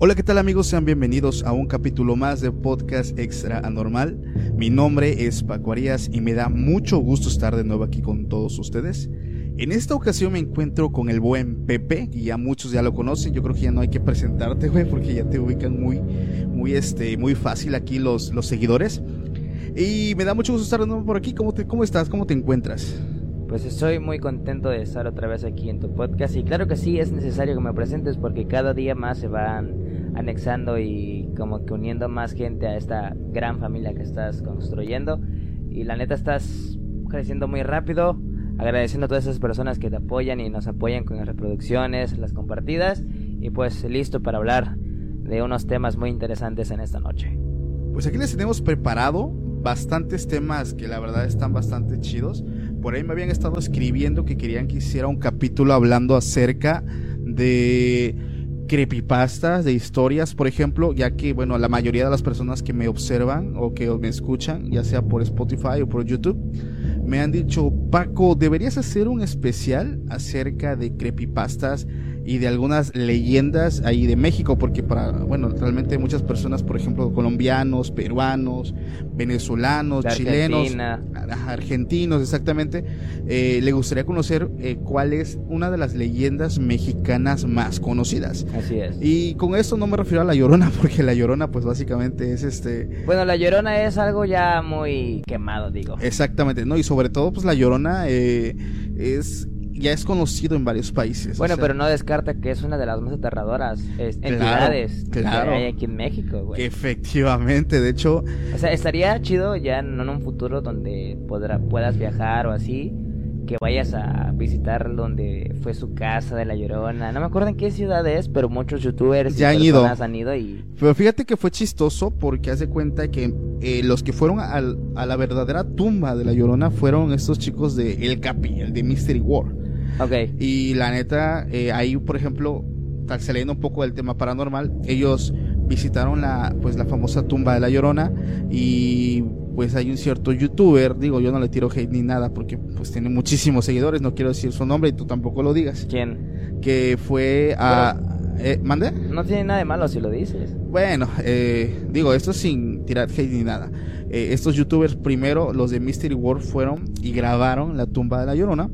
Hola, ¿qué tal amigos? Sean bienvenidos a un capítulo más de Podcast Extra Anormal. Mi nombre es Paco Arias y me da mucho gusto estar de nuevo aquí con todos ustedes. En esta ocasión me encuentro con el buen Pepe, y ya muchos ya lo conocen, yo creo que ya no hay que presentarte, güey, porque ya te ubican muy, muy, este, muy fácil aquí los, los seguidores. Y me da mucho gusto estar de nuevo por aquí. ¿Cómo, te, ¿Cómo estás? ¿Cómo te encuentras? Pues estoy muy contento de estar otra vez aquí en tu podcast y claro que sí es necesario que me presentes porque cada día más se van anexando y como que uniendo más gente a esta gran familia que estás construyendo y la neta estás creciendo muy rápido agradeciendo a todas esas personas que te apoyan y nos apoyan con las reproducciones, las compartidas y pues listo para hablar de unos temas muy interesantes en esta noche. Pues aquí les tenemos preparado bastantes temas que la verdad están bastante chidos. Por ahí me habían estado escribiendo que querían que hiciera un capítulo hablando acerca de creepypastas, de historias, por ejemplo, ya que, bueno, la mayoría de las personas que me observan o que me escuchan, ya sea por Spotify o por YouTube, me han dicho, Paco, deberías hacer un especial acerca de creepypastas y de algunas leyendas ahí de México, porque para, bueno, realmente muchas personas, por ejemplo, colombianos, peruanos, venezolanos, chilenos, argentinos, exactamente, eh, le gustaría conocer eh, cuál es una de las leyendas mexicanas más conocidas. Así es. Y con esto no me refiero a La Llorona, porque La Llorona, pues básicamente es este... Bueno, La Llorona es algo ya muy quemado, digo. Exactamente, ¿no? Y sobre todo, pues La Llorona eh, es ya es conocido en varios países. Bueno, pero no descarta que es una de las más aterradoras entidades que hay aquí en México, güey. Efectivamente, de hecho... O sea, estaría chido ya en un futuro donde podrá, puedas viajar o así, que vayas a visitar donde fue su casa de La Llorona. No me acuerdo en qué ciudad es, pero muchos youtubers ya y han han ido y... Pero fíjate que fue chistoso porque hace cuenta que eh, los que fueron a la verdadera tumba de La Llorona fueron estos chicos de El Capi, el de Mystery War. Y la neta, eh, ahí, por ejemplo, saliendo un poco del tema paranormal, ellos visitaron la, pues, la famosa tumba de la Llorona y pues hay un cierto youtuber, digo, yo no le tiro hate ni nada porque pues tiene muchísimos seguidores, no quiero decir su nombre y tú tampoco lo digas. ¿Quién? Que fue a... Eh, ¿Mande? No tiene nada de malo si lo dices. Bueno, eh, digo, esto sin tirar hate ni nada. estos youtubers primero, los de Mystery World, fueron y grabaron la tumba de la Llorona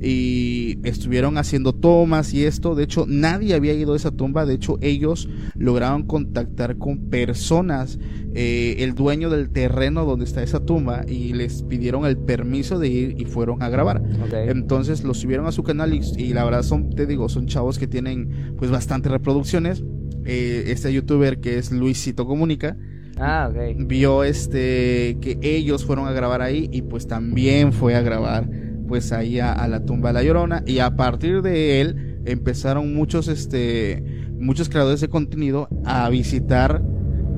y estuvieron haciendo tomas y esto. De hecho, nadie había ido a esa tumba. De hecho, ellos lograron contactar con personas, eh, el dueño del terreno donde está esa tumba, y les pidieron el permiso de ir y fueron a grabar. Entonces los subieron a su canal y, la verdad son, te digo, son chavos que tienen pues bastantes reproducciones. Eh, este youtuber que es Luisito Comunica. Ah, Vio este que ellos fueron a grabar ahí y pues también fue a grabar pues ahí a, la tumba de la Llorona. Y a partir de él empezaron muchos este muchos creadores de contenido a visitar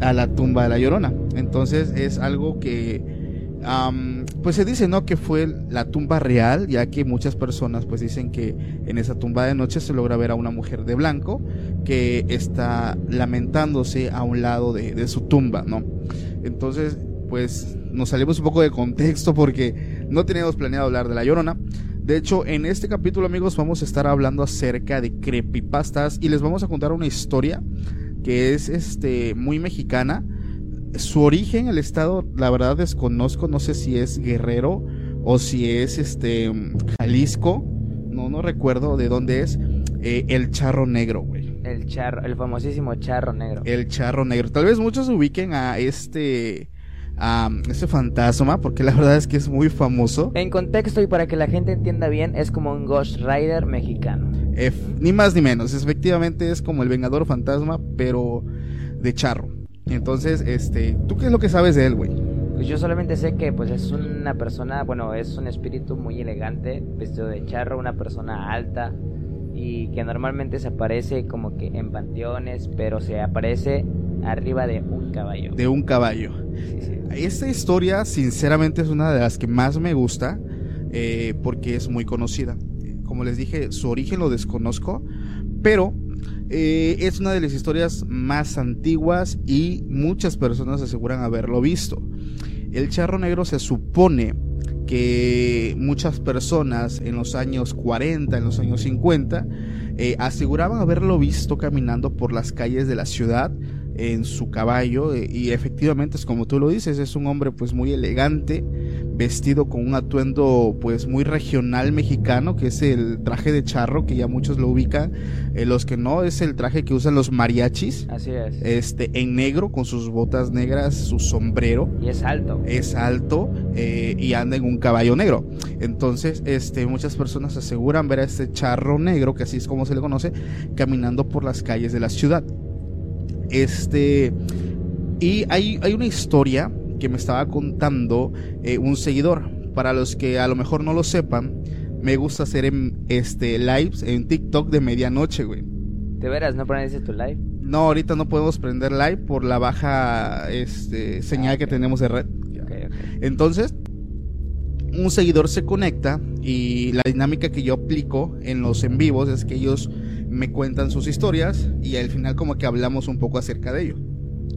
a la tumba de la Llorona. Entonces es algo que pues se dice no que fue la tumba real ya que muchas personas pues dicen que en esa tumba de noche se logra ver a una mujer de blanco que está lamentándose a un lado de, de su tumba no entonces pues nos salimos un poco de contexto porque no teníamos planeado hablar de La Llorona. De hecho, en este capítulo, amigos, vamos a estar hablando acerca de creepypastas y les vamos a contar una historia que es este muy mexicana. Su origen, el estado, la verdad desconozco, no sé si es Guerrero o si es este Jalisco, no, no recuerdo de dónde es, eh, el charro negro, güey. El charro, el famosísimo charro negro. El charro negro. Tal vez muchos ubiquen a este a este fantasma, porque la verdad es que es muy famoso. En contexto y para que la gente entienda bien, es como un Ghost Rider mexicano. ni más ni menos, efectivamente es como el Vengador Fantasma, pero de charro. Entonces, este, ¿tú qué es lo que sabes de él, güey? Pues yo solamente sé que pues es una persona, bueno, es un espíritu muy elegante, vestido de charro, una persona alta y que normalmente se aparece como que en panteones, pero se aparece arriba de un caballo. De un caballo. Esta historia, sinceramente, es una de las que más me gusta eh, porque es muy conocida. Como les dije, su origen lo desconozco, pero eh, es una de las historias más antiguas y muchas personas aseguran haberlo visto. El charro negro se supone que muchas personas en los años 40, en los años 50, eh, aseguraban haberlo visto caminando por las calles de la ciudad en su caballo eh, y efectivamente es como tú lo dices, es un hombre pues muy elegante, vestido con un atuendo pues muy regional mexicano, que es el traje de charro, que ya muchos lo ubican, eh, los que no es el traje que usan los mariachis. Así es. Este en negro con sus botas negras, su sombrero. Y es alto. Es alto eh, y anda en un caballo negro. Entonces, este muchas personas aseguran ver a este charro negro, que así es como se le conoce, caminando por las calles de la ciudad. Este. Y hay, hay una historia que me estaba contando eh, un seguidor. Para los que a lo mejor no lo sepan, me gusta hacer en, este, lives en TikTok de medianoche, güey. ¿De veras no pones tu live? No, ahorita no podemos prender live por la baja este, señal que tenemos de red. Entonces, un seguidor se conecta y la dinámica que yo aplico en los en vivos es que ellos me cuentan sus historias y al final como que hablamos un poco acerca de ello.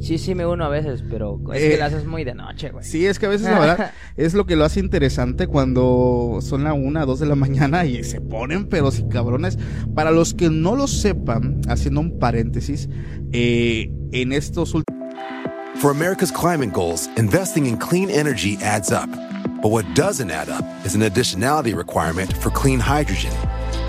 Sí, sí me uno a veces, pero es que eh, lo haces muy de noche, güey. Sí, es que a veces la verdad es lo que lo hace interesante cuando son la una, dos de la mañana y se ponen, pero si cabrones. Para los que no lo sepan, haciendo un paréntesis, eh, en estos últimos... For America's climate goals, investing in clean energy adds up. But what doesn't add up is an additionality requirement for clean hydrogen.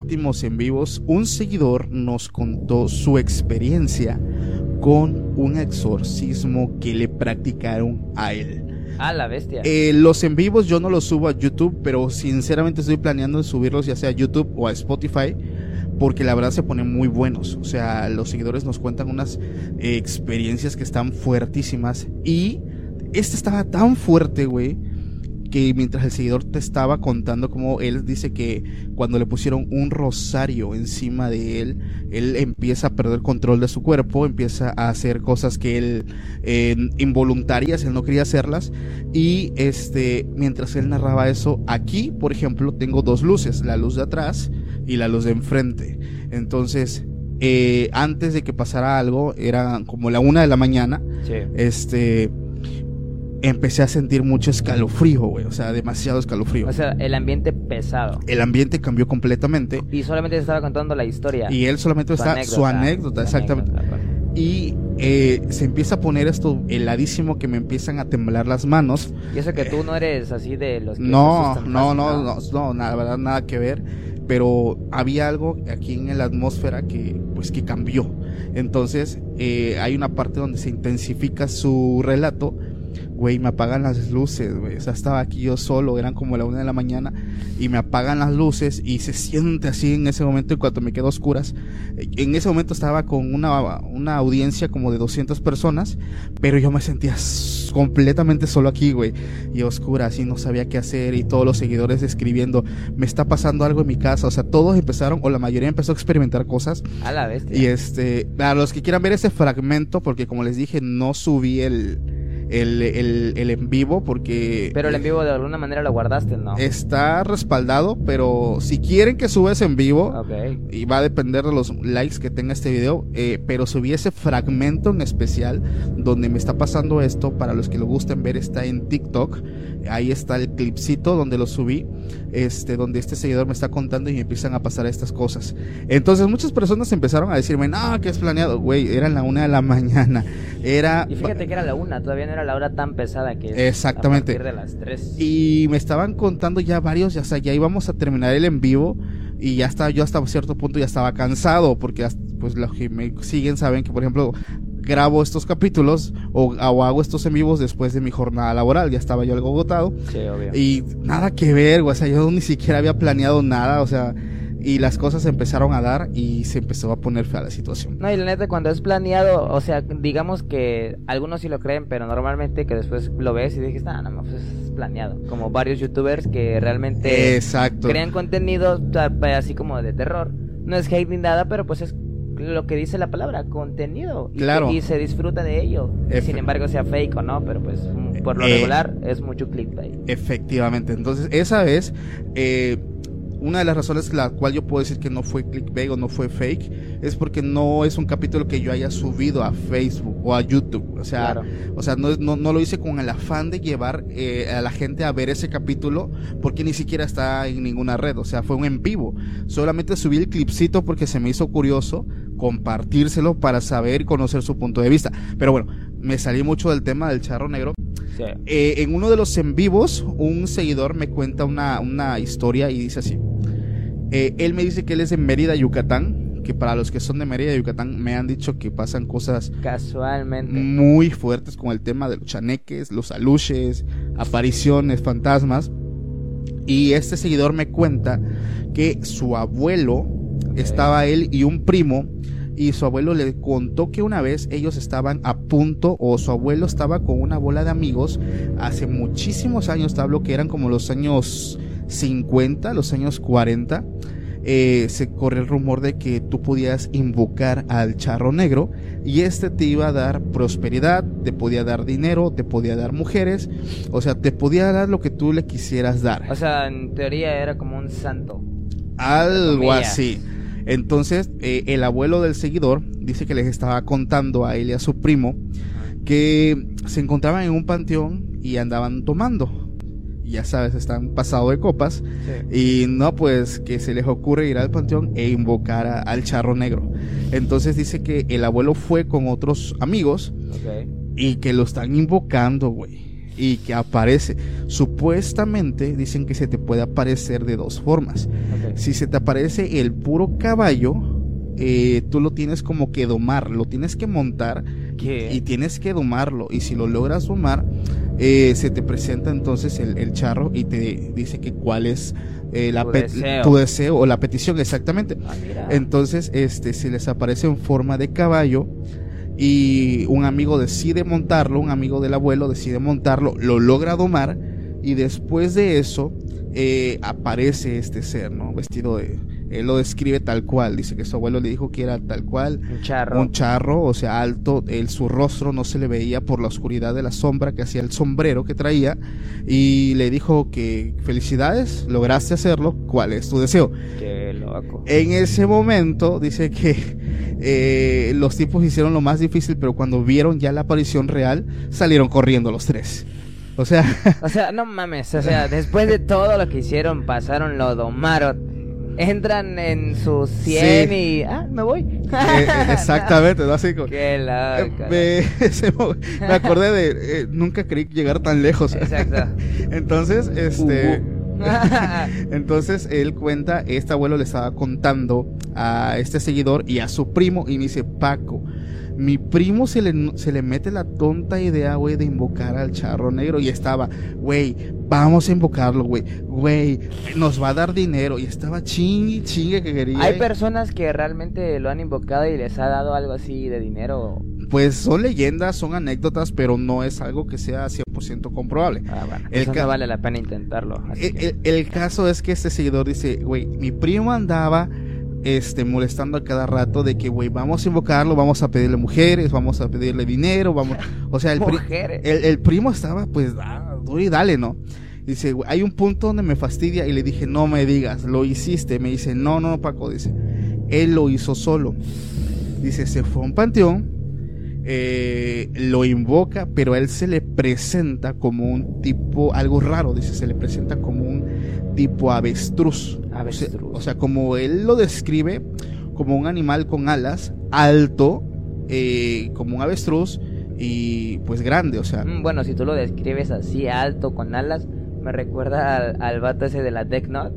Últimos en vivos, un seguidor nos contó su experiencia con un exorcismo que le practicaron a él. Ah, la bestia. Eh, los en vivos yo no los subo a YouTube, pero sinceramente estoy planeando subirlos ya sea a YouTube o a Spotify, porque la verdad se ponen muy buenos. O sea, los seguidores nos cuentan unas eh, experiencias que están fuertísimas. Y este estaba tan fuerte, güey, que mientras el seguidor te estaba contando como él dice que cuando le pusieron un rosario encima de él, él empieza a perder control de su cuerpo, empieza a hacer cosas que él eh, involuntarias, él no quería hacerlas y este mientras él narraba eso, aquí, por ejemplo, tengo dos luces, la luz de atrás y la luz de enfrente. Entonces, eh, antes de que pasara algo, era como la una de la mañana. Sí. Este empecé a sentir mucho escalofrío, güey. O sea, demasiado escalofrío. O sea, el ambiente pesado. el ambiente cambió completamente. Y solamente te estaba contando la historia. Y él solamente está su anécdota, exactamente. Y eh, se empieza a poner esto heladísimo que me empiezan a temblar las manos. Y eso que tú no eres así de los que No, no, no, no, no, nada, verdad, nada que ver. Pero había algo aquí en la atmósfera que, pues, que cambió. Entonces, eh, hay una parte donde se intensifica su relato güey, me apagan las luces, güey. O sea, estaba aquí yo solo, eran como la una de la mañana, y me apagan las luces y se siente así en ese momento, en cuanto me quedo a oscuras. En ese momento estaba con una, una audiencia como de 200 personas, pero yo me sentía completamente solo aquí, güey. Y a oscuras, y no sabía qué hacer, y todos los seguidores escribiendo, me está pasando algo en mi casa. O sea, todos empezaron, o la mayoría empezó a experimentar cosas. A la bestia. Y este, a los que quieran ver ese fragmento, porque como les dije, no subí el, el, el, el en vivo porque... Pero el en vivo de alguna manera lo guardaste, ¿no? Está respaldado, pero si quieren que subes en vivo, y va a depender de los likes que tenga este video, eh, pero subí ese fragmento en especial donde me está pasando esto, para los que lo gusten ver está en TikTok, ahí está el clipcito donde lo subí, este, donde este seguidor me está contando y me empiezan a pasar estas cosas. Entonces muchas personas empezaron a decirme, no, que es planeado, güey, era la una de la mañana, era... Y fíjate que era la una, todavía no era la hora tan pesada que es. Exactamente. A partir de las tres. Y me estaban contando ya varios, ya, o sea, ya íbamos a terminar el en vivo y ya estaba, yo hasta cierto punto ya estaba cansado porque pues los que me siguen saben que por ejemplo grabo estos capítulos o, o hago estos en vivos después de mi jornada laboral, ya estaba yo algo agotado Sí, obvio. y nada que ver, o sea, yo ni siquiera había planeado nada, o sea, y las cosas se empezaron a dar y se empezó a poner fea la situación. No, y la neta, cuando es planeado, o sea, digamos que algunos sí lo creen, pero normalmente que después lo ves y dices, ah, no, no, pues es planeado. Como varios youtubers que realmente Exacto. crean contenido ta- así como de terror. No es hate ni nada, pero pues es lo que dice la palabra, contenido. Y, Claro. y se disfruta de ello. Efe- Sin embargo, sea fake o no, pero pues por lo Eh. regular es mucho clickbait. Efectivamente. Entonces, esa vez, eh, una de las razones la cual yo puedo decir que no fue clickbait o no fue fake es porque no es un capítulo que yo haya subido a Facebook o a YouTube. O sea, Claro. o sea no, no, no lo hice con el afán de llevar eh, a la gente a ver ese capítulo porque ni siquiera está en ninguna red. O sea, fue un en vivo. Solamente subí el clipcito porque se me hizo curioso compartírselo para saber y conocer su punto de vista. Pero bueno, me salí mucho del tema del charro negro. Sí. Eh, en uno de los en vivos, un seguidor me cuenta una, una historia y dice así. Eh, él me dice que él es de Mérida, Yucatán, que para los que son de Mérida, Yucatán, me han dicho que pasan cosas Casualmente. muy fuertes con el tema de los chaneques, los aluches, apariciones, fantasmas. Y este seguidor me cuenta que su abuelo, estaba él y un primo, y su abuelo le contó que una vez ellos estaban a punto, o su abuelo estaba con una bola de amigos, hace muchísimos años, te hablo que eran como los años 50, los años 40, eh, se corre el rumor de que tú podías invocar al charro negro y este te iba a dar prosperidad, te podía dar dinero, te podía dar mujeres, o sea, te podía dar lo que tú le quisieras dar. O sea, en teoría era como un santo. Algo así. Entonces, eh, el abuelo del seguidor dice que les estaba contando a él y a su primo que se encontraban en un panteón y andaban tomando. Ya sabes, están pasados de copas. Y no, pues que se les ocurre ir al panteón e invocar a- al charro negro. Entonces dice que el abuelo fue con otros amigos y que lo están invocando, güey. Y que aparece. Supuestamente dicen que se te puede aparecer de dos formas. Si se te aparece el puro caballo, eh, tú lo tienes como que domar, lo tienes que montar ¿Qué? y tienes que domarlo. Y si lo logras domar, eh, se te presenta entonces el, el charro y te dice que cuál es eh, la Tu deseo. tu deseo o la petición exactamente. Ah. Entonces, este, se les aparece en forma de caballo y un amigo decide montarlo, un amigo del abuelo decide montarlo, lo logra domar y después de eso eh, aparece este ser, ¿no? Vestido de... Él lo describe tal cual, dice que su abuelo le dijo que era tal cual, un charro. un charro, o sea, alto, él, su rostro no se le veía por la oscuridad de la sombra que hacía el sombrero que traía y le dijo que felicidades, lograste hacerlo, ¿cuál es tu deseo? Qué loco. En ese momento dice que eh, los tipos hicieron lo más difícil, pero cuando vieron ya la aparición real, salieron corriendo los tres. O sea, O sea, no mames, o sea, después de todo lo que hicieron, pasaron, lo domaron. Entran en sus 100 Sí. y... Ah, me voy. eh, eh, exactamente, ¿no? Así como- Qué eh, loco. me, mo- me acordé de eh, nunca creí llegar tan lejos. Exacto. Entonces, este, Uh. entonces él cuenta, este abuelo le estaba contando a este seguidor y a su primo y me dice, Paco, mi primo se le, se le mete la tonta idea, güey, de invocar al charro negro. Y estaba, güey, vamos a invocarlo, güey. Güey, nos va a dar dinero. Y estaba chingue, chingue que quería. Hay personas que realmente lo han invocado y les ha dado algo así de dinero. Pues son leyendas, son anécdotas, pero no es algo que sea 100% comprobable. Ah, bueno, El eso no vale la pena intentarlo. así El, que- el- el caso es que este seguidor dice, güey, mi primo andaba este molestando a cada rato de que, güey, vamos a invocarlo, vamos a pedirle mujeres, vamos a pedirle dinero, vamos, o sea, el, pri- Mujeres. el, el primo estaba pues, ah, y dale, ¿no? Dice, güey, hay un punto donde me fastidia y le dije, no me digas, lo hiciste. Me dice, no, no, Paco, dice, él lo hizo solo. Dice, se fue a un panteón, eh, lo invoca, pero a él se le presenta como un tipo, algo raro, dice, se le presenta como un tipo avestruz. Avestruz. O sea, o sea, como él lo describe, como un animal con alas, alto, eh, como un avestruz y pues grande, o sea. Mm, Bueno, si tú lo describes así, alto, con alas, me recuerda al, al vato ese de la Death Note.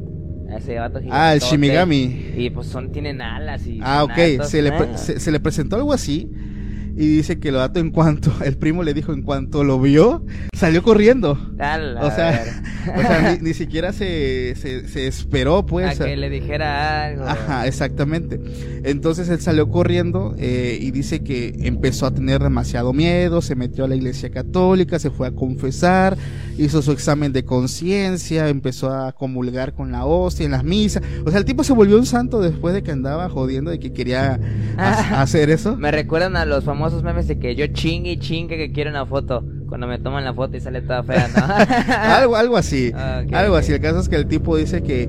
Ese vato Ah, el. Shimigami. Y pues son, tienen alas y Ah, ok, altos. se le, Ah. se, se le presentó algo así y dice que lo dato en cuanto, el primo le dijo en cuanto lo vio, salió corriendo. O sea, o sea, ni, ni siquiera se, se, se esperó, pues. a que le dijera algo. Ajá, exactamente. Entonces él salió corriendo eh, y dice que empezó a tener demasiado miedo, se metió a la iglesia católica, se fue a confesar, hizo su examen de conciencia, empezó a comulgar con la hostia en las misas. O sea, el tipo se volvió un santo después de que andaba jodiendo de que quería ha- hacer eso. Me recuerdan a los famosos memes de que yo chingue y chingue que quiero una foto. Cuando me toman la foto y sale toda fea, ¿no? algo, algo así. Algo así. El caso es que el tipo dice que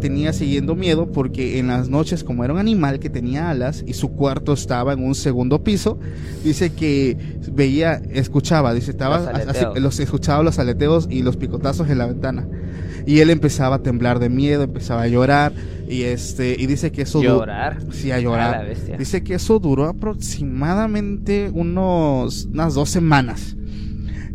tenía siguiendo miedo porque en las noches, como era un animal que tenía alas y su cuarto estaba en un segundo piso, dice que veía, escuchaba, dice, estaba Los así- los escuchaba los aleteos y los picotazos en la ventana. Y él empezaba a temblar de miedo, empezaba a llorar y este y dice que eso Llorar. Sí, a A llorar. la bestia. Dice que eso duró aproximadamente unos unas dos semanas.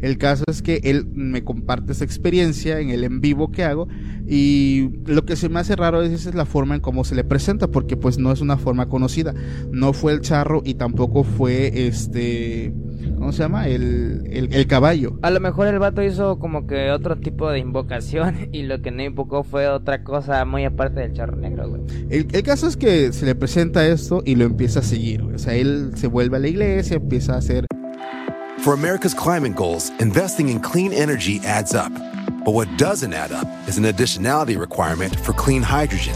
El caso es que él me comparte esa experiencia en el en vivo que hago y lo que se me hace raro es, es la forma en cómo se le presenta porque pues no es una forma conocida. No fue el charro y tampoco fue este ¿cómo se llama? El, el, el caballo. A lo mejor el vato hizo como que otro tipo de invocación y lo que no invocó fue otra cosa muy aparte del charro negro, güey. El, el caso es que se le presenta esto y lo empieza a seguir. güey. O sea, él se vuelve a la iglesia, empieza a hacer For America's climate goals, investing in clean energy adds up. But what doesn't add up is an additionality requirement for clean hydrogen.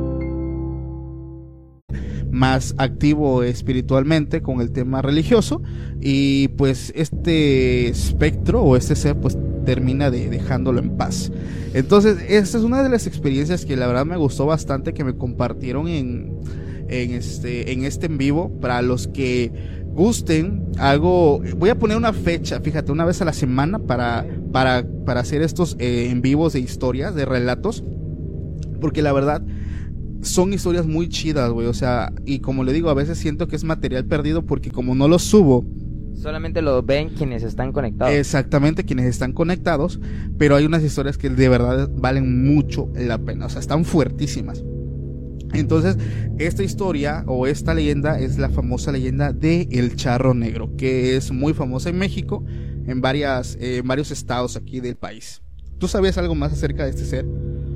Más activo espiritualmente con el tema religioso. Y pues este espectro o este ser pues termina de dejándolo en paz. Entonces, esta es una de las experiencias que la verdad me gustó bastante que me compartieron en, en este en este en vivo. Para los que gusten algo voy a poner una fecha fíjate una vez a la semana para para para hacer estos eh, en vivos de historias de relatos. Porque la verdad son historias muy chidas, güey. O sea, y como le digo, a veces siento que es material perdido porque como no lo subo, Solamente lo ven quienes están conectados. exactamente quienes están conectados, pero hay unas historias que de verdad valen mucho la pena. O sea, están fuertísimas. Entonces, esta historia o esta leyenda es la famosa leyenda de El Charro Negro, que es muy famosa en México, en, varias, eh, en varios estados aquí del país. ¿Tú sabías algo más acerca de este ser?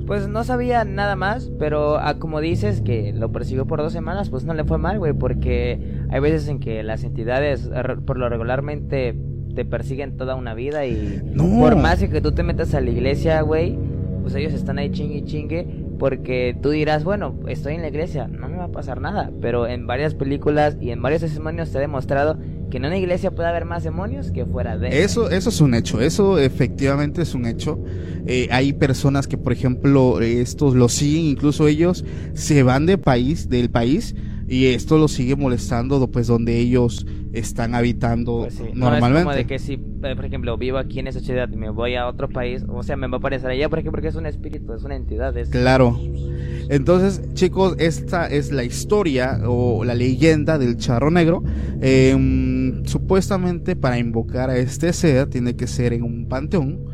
Pues no sabía nada más, pero ah, como dices que lo persiguió por dos semanas, pues no le fue mal, güey, porque hay veces en que las entidades por lo regularmente te persiguen toda una vida y No. por más que tú te metas a la iglesia, güey, pues ellos están ahí chingue chingue Porque tú dirás, bueno, estoy en la iglesia, no me va a pasar nada. Pero en varias películas y en varios testimonios se ha demostrado que en una iglesia puede haber más demonios que fuera de Eso, eso es un hecho, eso efectivamente es un hecho. Eh, hay personas que, por ejemplo, estos lo siguen, incluso ellos se van de país, del país, y esto los sigue molestando, pues donde ellos están habitando Pues sí, normalmente. No es como de que si, eh, por ejemplo, vivo aquí en esa ciudad y me voy a otro país, o sea, me va a aparecer allá, por ejemplo, porque es un espíritu, es una entidad. Es... Claro. Entonces, chicos, esta es la historia o la leyenda del charro negro. Eh, supuestamente para invocar a este ser tiene que ser en un panteón.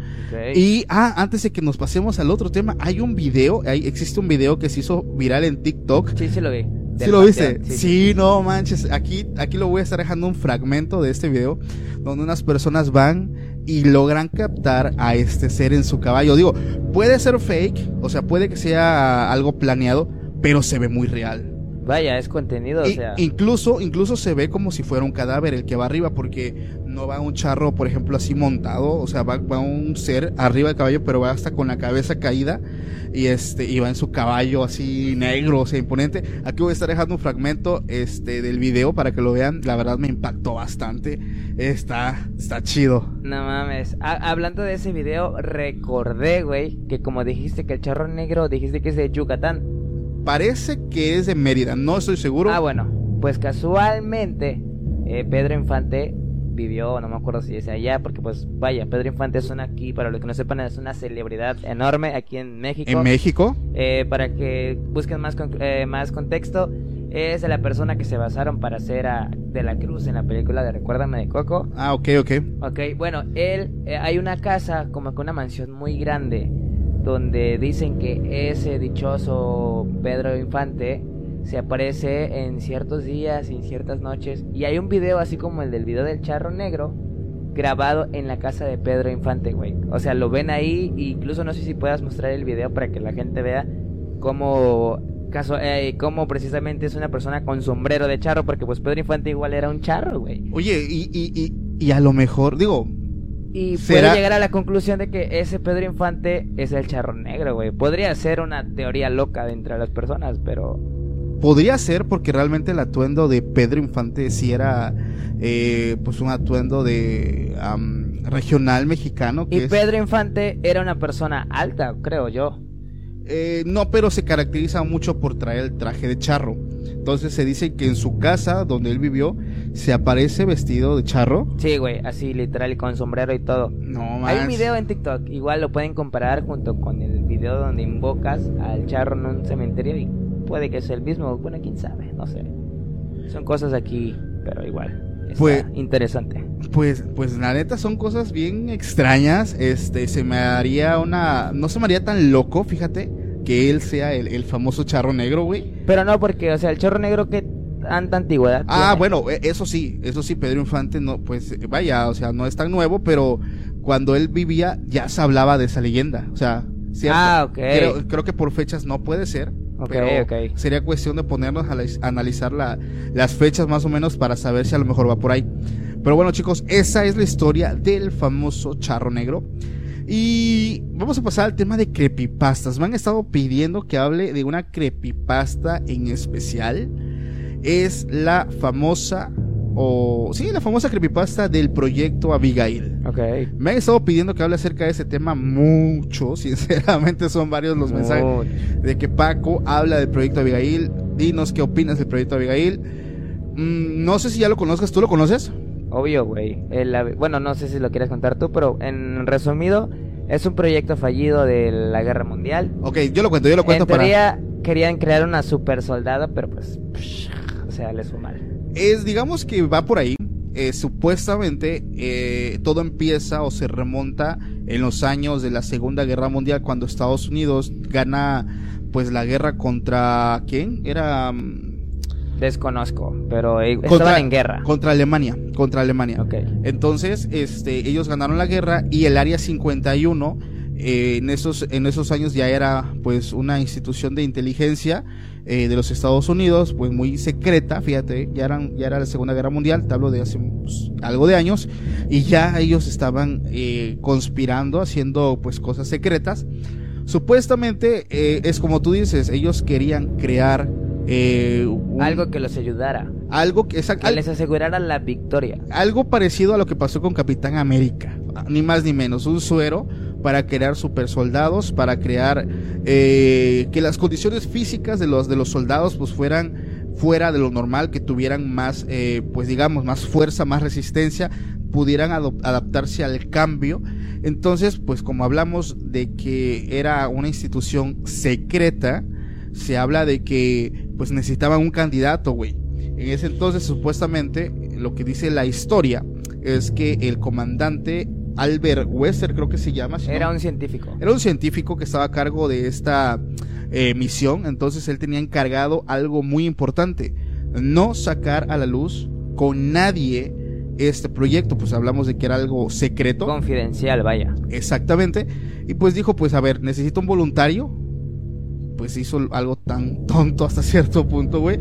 Y, ah, antes de que nos pasemos al otro tema, hay un video, hay, existe un video que se hizo viral en TikTok. Sí, sí lo vi. ¿Sí lo viste? Sí, no manches. Aquí, aquí lo voy a estar dejando un fragmento de este video donde unas personas van y logran captar a este ser en su caballo. Digo, puede ser fake, o sea, puede que sea algo planeado, pero se ve muy real. Vaya, es contenido, o sea. incluso, incluso se ve como si fuera un cadáver el que va arriba, porque no va un charro, por ejemplo, así montado, o sea, va, va un ser arriba del caballo, pero va hasta con la cabeza caída y este, y va en su caballo así negro, o sea, imponente. Aquí voy a estar dejando un fragmento este del video para que lo vean. La verdad me impactó bastante. Está, está chido. No mames. Ha- hablando de ese video, recordé, güey, que como dijiste que el charro negro, dijiste que es de Yucatán. Parece que es de Mérida, no estoy seguro. Ah, bueno, pues casualmente eh, Pedro Infante vivió, no me acuerdo si es allá, porque pues vaya, Pedro Infante es una aquí, para los que no sepan, es una celebridad enorme aquí en México. en México. Eh, para que busquen más, con- eh, más contexto, es de la persona que se basaron para hacer a De la Cruz en la película de Recuérdame de Coco. Ah, ok, ok. Ok, bueno, él, eh, hay una casa, como que una mansión muy grande, donde dicen que ese dichoso Pedro Infante se aparece en ciertos días y en ciertas noches. Y hay un video así como el del video del charro negro, grabado en la casa de Pedro Infante, güey. O sea, lo ven ahí, e incluso no sé si puedas mostrar el video para que la gente vea cómo... Caso, eh, cómo precisamente es una persona con sombrero de charro, porque pues Pedro Infante igual era un charro, güey. Oye, y, y, y, y a lo mejor, digo, Y ¿Será? puede llegar a la conclusión de que ese Pedro Infante es el charro negro, güey. Podría ser una teoría loca de entre las personas, pero... Podría ser porque realmente el atuendo de Pedro Infante sí era eh, pues un atuendo de regional mexicano. Que Y es- Pedro Infante era una persona alta, creo yo. eh, no, pero se caracteriza mucho por traer el traje de charro. Entonces se dice que en su casa donde él vivió se aparece vestido de charro. Sí, güey, así literal y con sombrero y todo. No Hay más. un video en TikTok, igual lo pueden comparar junto con el video donde invocas al charro en un cementerio y puede que sea el mismo. Bueno, quién sabe, no sé. Son cosas aquí, pero igual. Está Pues- interesante. Pues, pues la neta son cosas bien extrañas. Este, se me haría una, no se me haría tan loco, fíjate, que él sea el, el famoso charro negro, güey. Pero no, porque, o sea, el charro negro que tanta antigüedad. Ah, tiene? bueno, e- eso sí, eso sí, Pedro Infante no, pues vaya, o sea, no es tan nuevo, pero cuando él vivía ya se hablaba de esa leyenda, o sea, ¿cierto? Ah, ok. Creo, creo que por fechas no puede ser, Pero sería cuestión de ponernos a, analizar la- las fechas más o menos para saber si a lo mejor va por ahí. Pero bueno, chicos, esa es la historia del famoso charro negro. Y vamos a pasar al tema de creepypastas. Me han estado pidiendo que hable de una creepypasta en especial. Es la famosa, o sí, la famosa creepypasta del proyecto Abigail. Me han estado pidiendo que hable acerca de ese tema mucho. Sinceramente, son varios los mensajes de que Paco habla del proyecto Abigail. Dinos qué opinas del proyecto Abigail. Mm, no sé si ya lo conozcas, ¿tú lo conoces? Obvio, güey. Bueno, no sé si lo quieres contar tú, pero en resumido, es un proyecto fallido de la guerra mundial. Ok, yo lo cuento, yo lo cuento en para... teoría querían crear una super soldado, pero pues, psh, o sea, les fue mal. Es, digamos que va por ahí. Eh, supuestamente eh, todo empieza o se remonta en los años de la Segunda Guerra Mundial cuando Estados Unidos gana pues la guerra contra ¿quién? Era mm, Desconozco, pero contra, estaban en guerra. contra Alemania, contra Alemania. Entonces, este, ellos ganaron la guerra y el área 51 eh, en esos en esos años ya era pues una institución de inteligencia eh, de los Estados Unidos, pues muy secreta, fíjate, ya eran ya era la Segunda Guerra Mundial, te hablo de hace pues, algo de años y ya ellos estaban eh, conspirando, haciendo pues cosas secretas Supuestamente eh, es como tú dices, ellos querían crear eh, un- Algo que los ayudara. algo que, exact- Que al- les asegurara la victoria. algo parecido a lo que pasó con Capitán América, ni más ni menos, un suero para crear super soldados, para crear eh, que las condiciones físicas de los de los soldados pues fueran fuera de lo normal, que tuvieran más, eh, pues digamos, más fuerza, más resistencia, pudieran adaptarse al cambio. Entonces, pues como hablamos de que era una institución secreta, se habla de que pues necesitaban un candidato, güey. En ese entonces, supuestamente, lo que dice la historia es que el comandante Albert Wester, creo que se llama. si Era no- un científico. era un científico que estaba a cargo de esta eh, misión, entonces él tenía encargado algo muy importante, no sacar a la luz con nadie este proyecto, pues hablamos de que era algo secreto. Confidencial, vaya. Exactamente. Y pues dijo, pues a ver, necesito un voluntario. Pues hizo algo tan tonto hasta cierto punto, güey.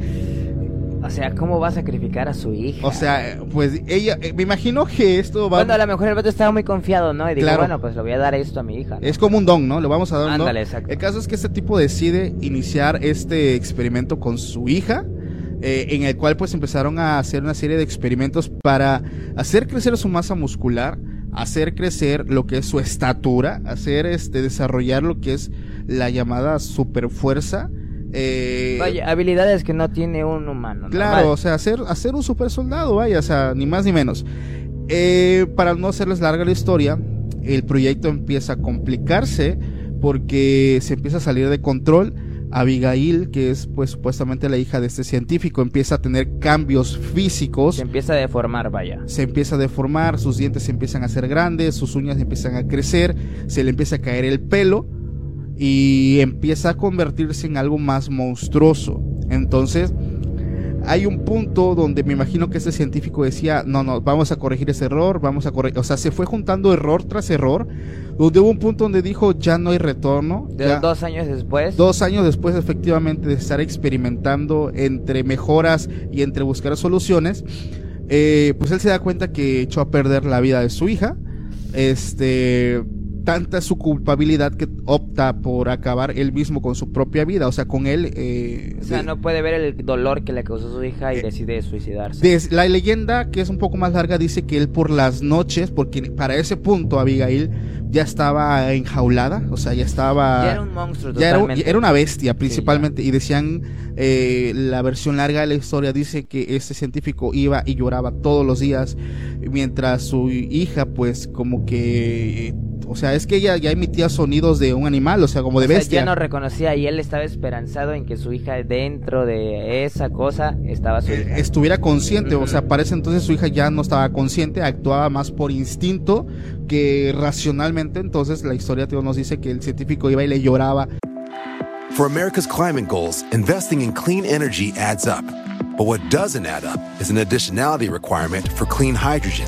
O sea, ¿cómo va a sacrificar a su hija? O sea, pues ella, eh, me imagino que esto va Bueno, a lo mejor el vato estaba muy confiado, ¿no? Y dijo, Claro. bueno, pues le voy a dar esto a mi hija. ¿no? Es como un don, ¿no? Le vamos a dar un don. Ándale, exacto. El caso es que este tipo decide iniciar este experimento con su hija, eh, en el cual pues empezaron a hacer una serie de experimentos para hacer crecer su masa muscular, hacer crecer lo que es su estatura, hacer este desarrollar lo que es la llamada superfuerza. Eh, Vaya, habilidades que no tiene un humano. Claro, normal. o sea, hacer, hacer un super soldado, vaya, o sea, ni más ni menos. Eh, para no hacerles larga la historia, el proyecto empieza a complicarse porque se empieza a salir de control. Abigail, que es pues supuestamente la hija de este científico, empieza a tener cambios físicos Se empieza a deformar, vaya. se empieza a deformar, sus dientes se empiezan a hacer grandes, sus uñas empiezan a crecer, se le empieza a caer el pelo y empieza a convertirse en algo más monstruoso. Entonces, hay un punto donde me imagino que este científico decía, no, no, vamos a corregir ese error, vamos a corregir, o sea, se fue juntando error tras error, donde hubo un punto donde dijo, ya no hay retorno. De ya- dos años después. Dos años después, efectivamente, de estar experimentando entre mejoras y entre buscar soluciones, eh, pues él se da cuenta que echó a perder la vida de su hija. Este, tanta es su culpabilidad que opta por acabar él mismo con su propia vida, o sea, con él. eh, O sea, de- no puede ver el dolor que le causó su hija y Eh, decide suicidarse. Des- la leyenda, que es un poco más larga, dice que él por las noches, porque para ese punto Abigail ya estaba enjaulada, o sea, ya estaba... Ya era un monstruo Ya era una bestia principalmente y decían eh, la versión larga de la historia dice que este científico iba y lloraba todos los días mientras su hija pues como que o sea es que ella ya emitía sonidos de un animal o sea como de O sea, bestia ya no reconocía y él estaba esperanzado en que su hija dentro de esa cosa estaba su eh, hija. estuviera consciente, o sea, ese entonces su hija ya no estaba consciente, actuaba más por instinto que racionalmente, entonces la historia tío, nos dice que el científico iba y le lloraba For America's climate goals, investing in clean energy adds up. But what doesn't add up is an additionality requirement for clean hydrogen.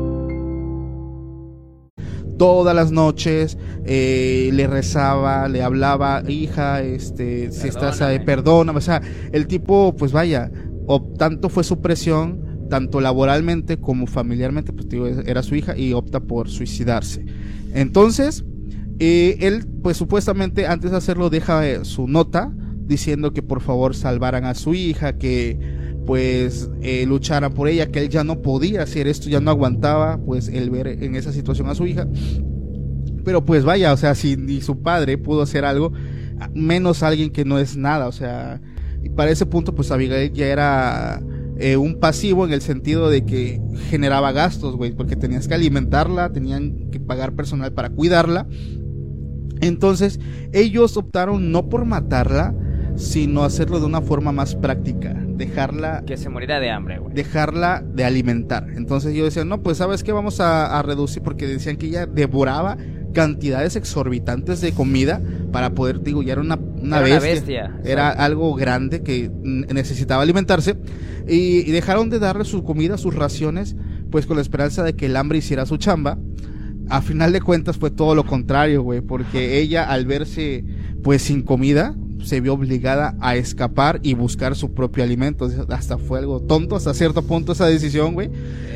Todas las noches, eh, le rezaba, le hablaba, hija, este, si estás ahí, Perdóname. perdóname, o sea, el tipo, pues vaya, o tanto fue su presión, tanto laboralmente como familiarmente, pues digo, era su hija y opta por suicidarse. Entonces, eh, él, pues supuestamente antes de hacerlo deja eh, su nota diciendo que por favor salvaran a su hija, que pues eh, lucharan por ella, que él ya no podía hacer esto, ya no aguantaba pues el ver en esa situación a su hija. Pero pues vaya, o sea, si ni su padre pudo hacer algo, menos alguien que no es nada, o sea, y para ese punto pues Abigail ya era eh, un pasivo en el sentido de que generaba gastos, güey, porque tenías que alimentarla, tenían que pagar personal para cuidarla. Entonces, ellos optaron no por matarla, sino hacerlo de una forma más práctica, dejarla Que se morirá de hambre, güey. dejarla de alimentar. Entonces yo decía, no, pues sabes qué vamos a, a reducir porque decían que ella devoraba cantidades exorbitantes de comida para poder, digo, ya era una, una Era una bestia. bestia, Era algo grande que necesitaba alimentarse y, y dejaron de darle su comida, sus raciones, pues con la esperanza de que el hambre hiciera su chamba. A final de cuentas fue todo lo contrario, güey, porque ella al verse pues sin comida se vio obligada a escapar y buscar su propio alimento. Hasta fue algo tonto hasta cierto punto esa decisión, güey.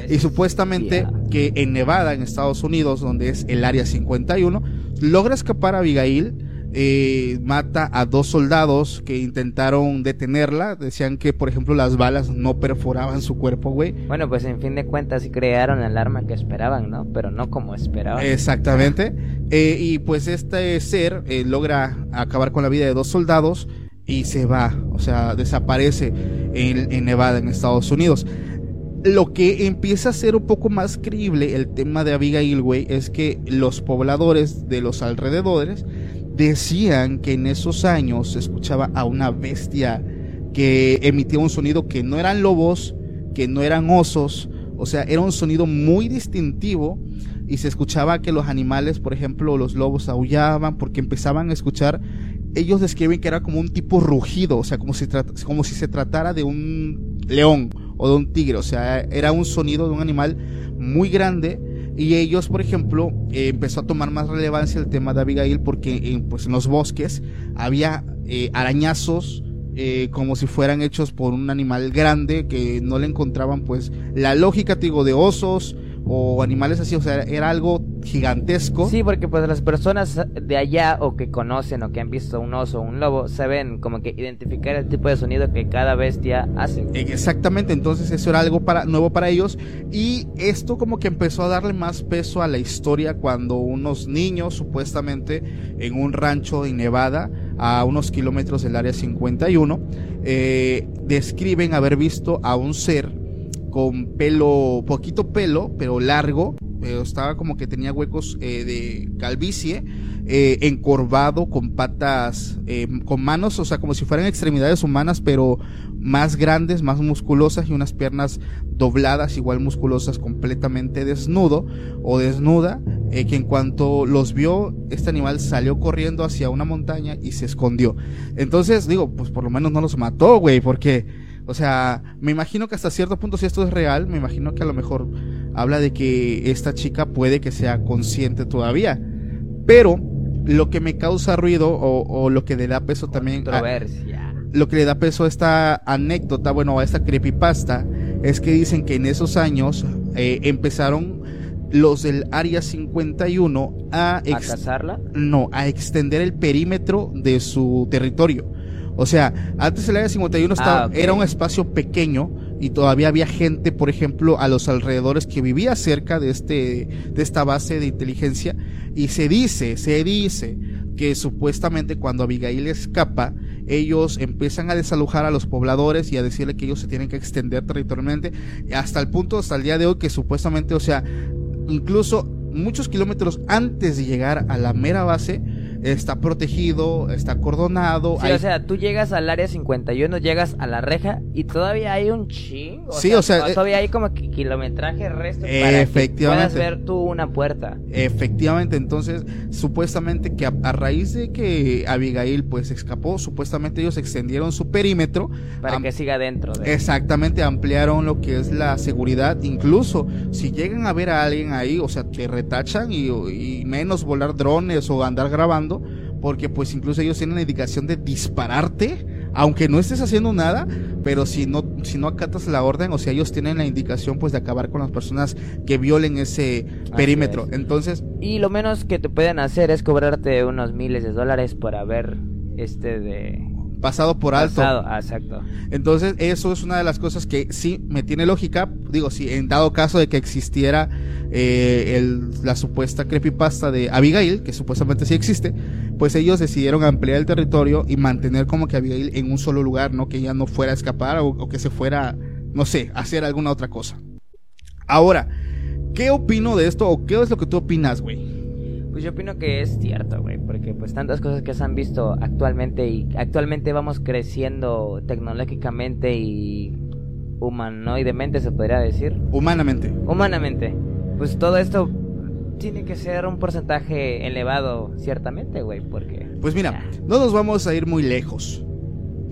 Y supuestamente que en Nevada, en Estados Unidos, donde es el área 51, logra escapar a Abigail, eh, mata a dos soldados que intentaron detenerla. Decían que, por ejemplo, las balas no perforaban su cuerpo, güey. Bueno, pues en fin de cuentas sí crearon el arma que esperaban, ¿no? Pero no como esperaban. Exactamente. Eh, y pues este ser eh, logra acabar con la vida de dos soldados y se va, o sea, desaparece en, en Nevada, en Estados Unidos. Lo que empieza a ser un poco más creíble el tema de Abigail, güey, es que los pobladores de los alrededores decían que en esos años se escuchaba a una bestia que emitía un sonido que no eran lobos, que no eran osos, o sea, era un sonido muy distintivo y se escuchaba que los animales, por ejemplo, los lobos aullaban porque empezaban a escuchar, ellos describen que era como un tipo rugido, o sea, como si, como si se tratara de un león o de un tigre, o sea, era un sonido de un animal muy grande y ellos, por ejemplo, eh, empezó a tomar más relevancia el tema de Abigail porque eh, pues en los bosques había eh, arañazos eh, como si fueran hechos por un animal grande que no le encontraban pues la lógica, te digo, de osos o animales así, o sea, era algo gigantesco. Sí, porque pues las personas de allá o que conocen o que han visto un oso o un lobo saben como que identificar el tipo de sonido que cada bestia hace. Eh, Exactamente, entonces eso era algo para, nuevo para ellos y esto como que empezó a darle más peso a la historia cuando unos niños supuestamente en un rancho en Nevada a unos kilómetros del área 51 eh, describen haber visto a un ser con pelo, poquito pelo, pero largo, pero estaba como que tenía huecos eh, de calvicie, eh, encorvado, con patas, eh, con manos, o sea, como si fueran extremidades humanas, pero más grandes, más musculosas y unas piernas dobladas, igual musculosas, completamente desnudo o desnuda, eh, que en cuanto los vio, este animal salió corriendo hacia una montaña y se escondió. Entonces, digo, pues por lo menos no los mató, güey, porque... O sea, me imagino que hasta cierto punto, si esto es real, me imagino que a lo mejor habla de que esta chica puede que sea consciente todavía. Pero lo que me causa ruido o, o lo que le da peso también a, lo que le da peso a esta anécdota, bueno, a esta creepypasta, es que dicen que en esos años eh, empezaron los del Área 51 a, ¿A cazarla? no, a extender el perímetro de su territorio. O sea, antes el área 51 estaba, Ah, ok. era un espacio pequeño y todavía había gente, por ejemplo, a los alrededores que vivía cerca de este de esta base de inteligencia y se dice, se dice que supuestamente cuando Abigail escapa, ellos empiezan a desalojar a los pobladores y a decirle que ellos se tienen que extender territorialmente hasta el punto hasta el día de hoy que supuestamente, o sea, incluso muchos kilómetros antes de llegar a la mera base está protegido, está acordonado. Sí, hay- o sea, tú llegas al área 51, llegas a la reja y todavía hay un chingo. Sí, o sea, eh, todavía hay como que kilometraje resto para que puedas ver tú una puerta. Efectivamente, entonces supuestamente que a, a raíz de que Abigail pues escapó, supuestamente ellos extendieron su perímetro, Para am- que siga dentro de exactamente ampliaron lo que es la seguridad, incluso si llegan a ver a alguien ahí, o sea, te retachan y, y menos volar drones o andar grabando, porque pues incluso ellos tienen la indicación de dispararte, aunque no estés haciendo nada, pero si no, si no acatas la orden, o sea, ellos tienen la indicación pues de acabar con las personas que violen ese perímetro. es. Entonces, Y lo menos que te pueden hacer es cobrarte unos miles de dólares por haber este de pasado por alto. pasado. Ah, exacto. Entonces, eso es una de las cosas que sí me tiene lógica. Digo, si en dado caso de que existiera eh, el- la supuesta creepypasta de Abigail, que supuestamente sí existe, pues ellos decidieron ampliar el territorio y mantener como que Abigail en un solo lugar, ¿no? Que ella no fuera a escapar o, o que se fuera no sé, hacer alguna otra cosa. Ahora, ¿qué opino de esto o qué es lo que tú opinas, güey? Pues yo opino que es cierto, güey, porque pues tantas cosas que se han visto actualmente y actualmente vamos creciendo tecnológicamente y humanoidemente se podría decir. Humanamente. Humanamente. Pues todo esto tiene que ser un porcentaje elevado, ciertamente, güey, porque... Pues mira, no nos vamos a ir muy lejos.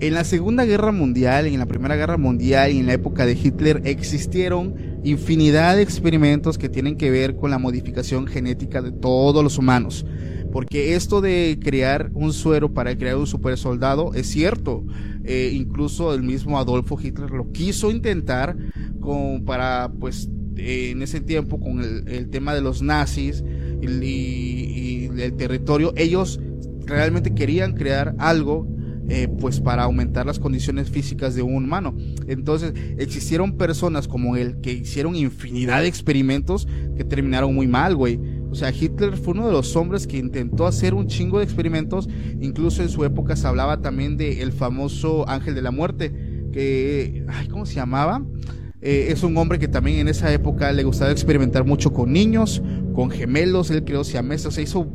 En la Segunda Guerra Mundial, en la Primera Guerra Mundial y en la época de Hitler existieron infinidad de experimentos que tienen que ver con la modificación genética de todos los humanos. Porque esto de crear un suero para crear un super soldado es cierto. Eh, incluso el mismo Adolfo Hitler lo quiso intentar con, para, pues, en ese tiempo con el, tema de los nazis y el territorio. Ellos realmente querían crear algo eh, pues para aumentar las condiciones físicas de un humano. Entonces existieron personas como él que hicieron infinidad de experimentos que terminaron muy mal, güey. O sea, Hitler fue uno de los hombres que intentó hacer un chingo de experimentos. Incluso en su época se hablaba también del el famoso ángel de la muerte, que, ay, ¿cómo se llamaba? Eh, es un hombre que también en esa época le gustaba experimentar mucho con niños, con gemelos, él creó siameses, o sea, hizo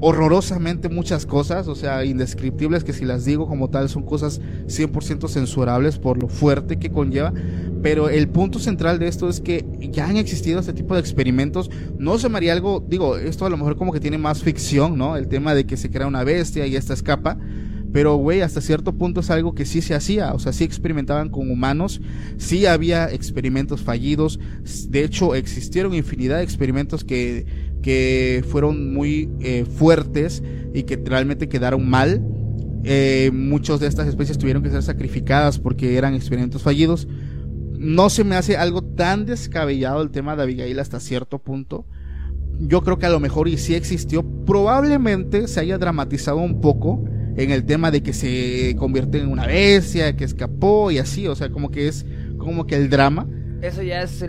horrorosamente muchas cosas, o sea, indescriptibles que si las digo como tal son cosas 100% censurables por lo fuerte que conlleva, pero el punto central de esto es que ya han existido este tipo de experimentos, no se me haría algo, digo, esto a lo mejor como que tiene más ficción, ¿no? El tema de que se crea una bestia y esta escapa, pero, güey, hasta cierto punto es algo que sí se hacía. O sea, sí experimentaban con humanos, sí había experimentos fallidos. De hecho, existieron infinidad de experimentos que, que fueron muy eh, fuertes y que realmente quedaron mal. Eh, muchas de estas especies tuvieron que ser sacrificadas porque eran experimentos fallidos. No se me hace algo tan descabellado el tema de Abigail hasta cierto punto. Yo creo que a lo mejor y sí existió. Probablemente se haya dramatizado un poco en el tema de que se convierte en una bestia, que escapó y así, o sea, como que es como que el drama. Eso ya es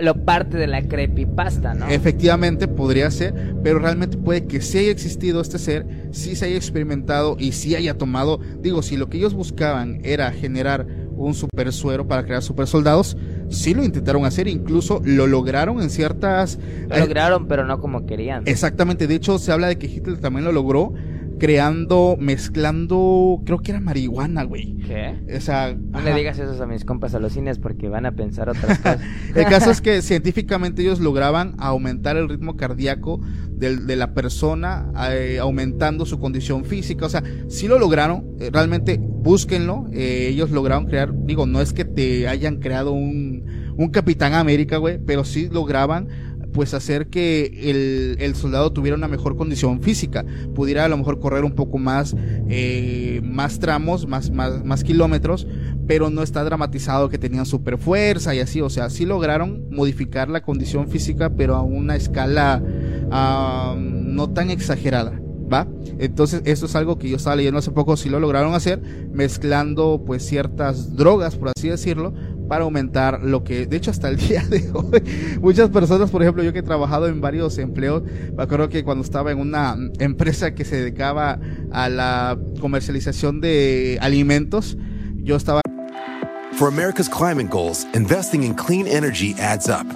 lo parte de la creepypasta, ¿no? Efectivamente, podría ser, pero realmente puede que sí haya existido este ser, sí se haya experimentado y sí haya tomado, digo, si lo que ellos buscaban era generar un super suero para crear super soldados, sí lo intentaron hacer, incluso lo lograron en ciertas... Lo lograron, pero no como querían. Exactamente, de hecho se habla de que Hitler también lo logró, creando, mezclando, creo que era marihuana, güey. ¿Qué? O sea, no le digas eso a mis compas a los cines porque van a pensar otras cosas. el caso es que científicamente ellos lograban aumentar el ritmo cardíaco de, la persona, eh, aumentando su condición física. O sea, sí lo lograron, eh, realmente búsquenlo. Eh, ellos lograron crear, digo, no es que te hayan creado un, un Capitán América, güey, pero sí lograban pues hacer que el, soldado tuviera una mejor condición física, pudiera a lo mejor correr un poco más, eh, más tramos, más, más, kilómetros, pero no está dramatizado que tenían super fuerza y así, o sea, sí lograron modificar la condición física, pero a una escala no tan exagerada. ¿Va? Entonces, eso es algo que yo estaba leyendo hace poco, sí lo lograron hacer, mezclando pues ciertas drogas, por así decirlo, para aumentar lo que, de hecho hasta el día de hoy, muchas personas, por ejemplo, yo que he trabajado en varios empleos, me acuerdo que cuando estaba en una empresa que se dedicaba a la comercialización de alimentos, yo estaba... For America's climate goals, investing in clean energy adds up.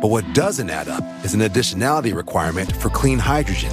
But what doesn't add up is an additionality requirement for clean hydrogen.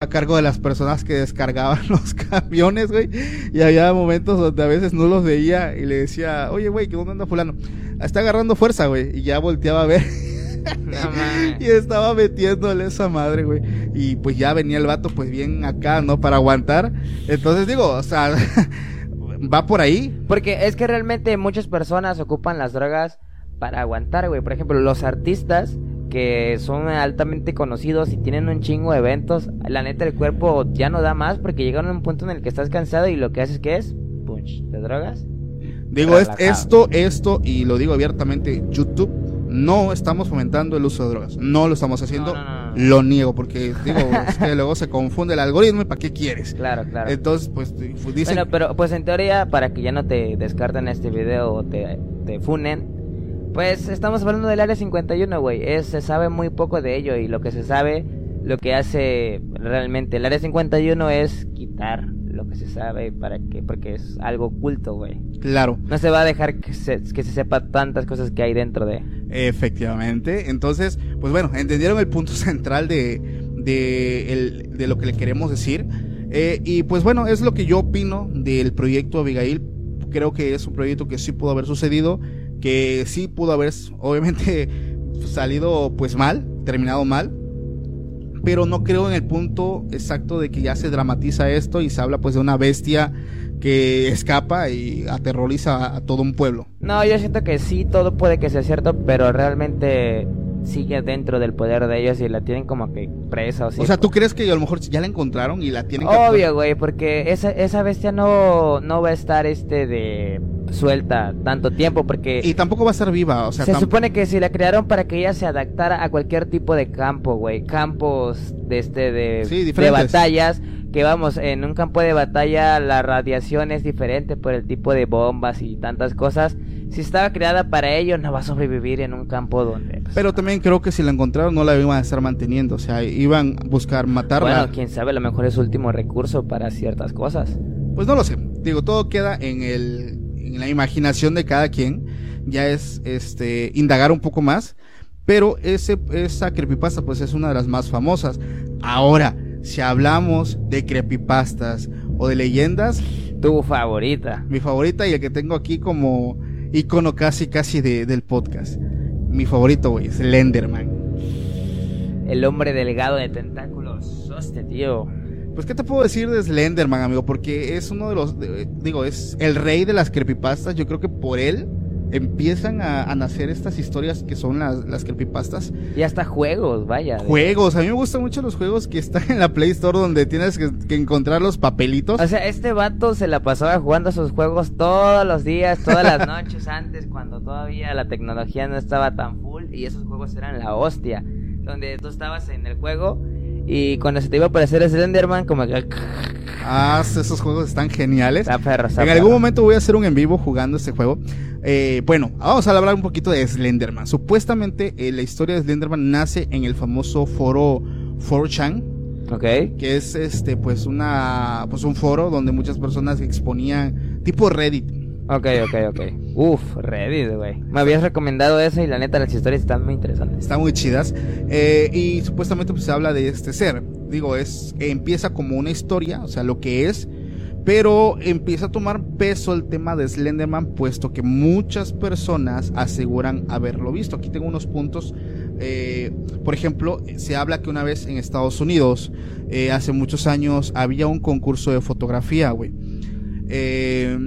A cargo de las personas que descargaban los camiones, güey. Y había momentos donde a veces no los veía y le decía, oye, güey, ¿qué dónde anda fulano? Está agarrando fuerza, güey. Y ya volteaba a ver. No y estaba metiéndole esa madre, güey. Y pues ya venía el vato, pues bien acá, ¿no? Para aguantar. Entonces digo, o sea, va por ahí. Porque es que realmente muchas personas ocupan las drogas para aguantar, güey. Por ejemplo, los artistas que son altamente conocidos y tienen un chingo de eventos, la neta el cuerpo ya no da más porque llegan a un punto en el que estás cansado y lo que haces que es, punch, ¿te drogas? Digo, es- esto, esto, y lo digo abiertamente, YouTube, no estamos fomentando el uso de drogas. No lo estamos haciendo. No, no, no, no. Lo niego, porque digo, es que luego se confunde el algoritmo y para qué quieres. Claro, claro. Entonces, pues fu- dicen. Bueno, pero pues en teoría, para que ya no te descarten este video o te, te funen, pues estamos hablando del área 51, güey. Es, se sabe muy poco de ello y lo que se sabe, lo que hace realmente el área 51 es quitar lo que se sabe para que, porque es algo oculto, güey. Claro, No se va a dejar que se, que se sepa tantas cosas que hay dentro de... efectivamente. Entonces, pues bueno, entendieron el punto central de, de, el- de lo que le queremos decir. Eh, y pues bueno, es lo que yo opino del proyecto Abigail. Creo que es un proyecto que sí pudo haber sucedido, que sí pudo haber, obviamente, salido pues mal, terminado mal. Pero no creo en el punto exacto de que ya se dramatiza esto y se habla pues de una bestia que escapa y aterroriza a todo un pueblo. No, yo siento que sí, todo puede que sea cierto, pero realmente sigue dentro del poder de ellos y la tienen como que presa o sí. O sea, ¿tú crees que a lo mejor ya la encontraron y la tienen Obvio, güey, porque esa, esa bestia no, no va a estar este de suelta tanto tiempo porque Y tampoco va a estar viva, o sea, se tam- supone que si la crearon para que ella se adaptara a cualquier tipo de campo, güey, campos de este de, Sí, de batallas, que vamos, en un campo de batalla la radiación es diferente por el tipo de bombas y tantas cosas. Si estaba creada para ello, no va a sobrevivir en un campo donde pues, Pero también creo que si la encontraron no la iban a estar manteniendo, o sea, iban a buscar matarla. bueno, quién sabe, a lo mejor es su último recurso para ciertas cosas. Pues no lo sé. Digo, todo queda en el en la imaginación de cada quien. Ya es este indagar un poco más, pero ese esa creepypasta pues es una de las más famosas. Ahora, si hablamos de creepypastas o de leyendas, Tu favorita. mi favorita y el que tengo aquí como icono casi casi de- del podcast. Mi favorito, güey, es Lenderman. El hombre delgado de tentáculos. Hostia, tío. Pues, ¿qué te puedo decir de Slenderman, amigo? Porque es uno de los, de- digo, es el rey de las creepypastas. Yo creo que por él empiezan a, a nacer estas historias que son las, las creepypastas. Y hasta juegos, vaya. de- Juegos, a mí me gustan mucho los juegos que están en la Play Store donde tienes que, que encontrar los papelitos. O sea, este vato se la pasaba jugando sus juegos todos los días, todas las noches antes, cuando todavía la tecnología no estaba tan full y esos juegos eran la hostia. Donde tú estabas en el juego y cuando se te iba a aparecer Slenderman, como que. Ah, esos juegos están geniales. Está perro, está En perro. algún momento voy a hacer un en vivo jugando este juego. Eh, bueno, vamos a hablar un poquito de Slenderman. Supuestamente eh, la historia de Slenderman nace en el famoso foro 4chan. Ok. que es este pues una pues un foro donde muchas personas exponían tipo Reddit. Ok, ok, ok. Uf, Reddit, güey. Me habías recomendado eso y la neta las historias están muy interesantes. Están muy chidas eh, y supuestamente pues se habla de este ser. Digo, es empieza como una historia, o sea, lo que es, pero empieza a tomar peso el tema de Slenderman puesto que muchas personas aseguran haberlo visto. Aquí tengo unos puntos eh, por ejemplo, se habla que una vez en Estados Unidos, eh, hace muchos años, había un concurso de fotografía, güey. Eh,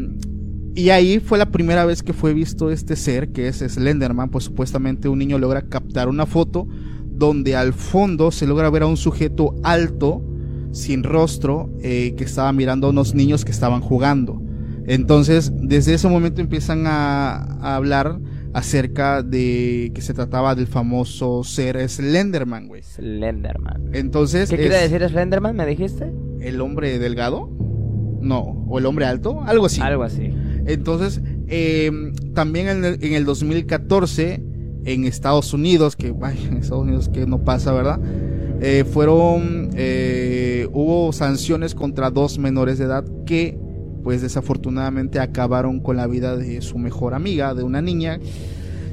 y ahí fue la primera vez que fue visto este ser, que es Slenderman, pues supuestamente un niño logra captar una foto donde al fondo se logra ver a un sujeto alto, sin rostro, eh, que estaba mirando a unos niños que estaban jugando. Entonces, desde ese momento empiezan a, a hablar acerca de que se trataba del famoso ser Slenderman, güey. Slenderman. Entonces, ¿Qué es quiere decir Slenderman? ¿Me dijiste? el hombre delgado? No, o el hombre alto, algo así. Algo así. Entonces, eh, también en el, en el 2014, en Estados Unidos, que ay, en Estados Unidos que no pasa, ¿verdad? Eh, fueron, eh, hubo sanciones contra dos menores de edad que, pues desafortunadamente, acabaron con la vida de su mejor amiga, de una niña.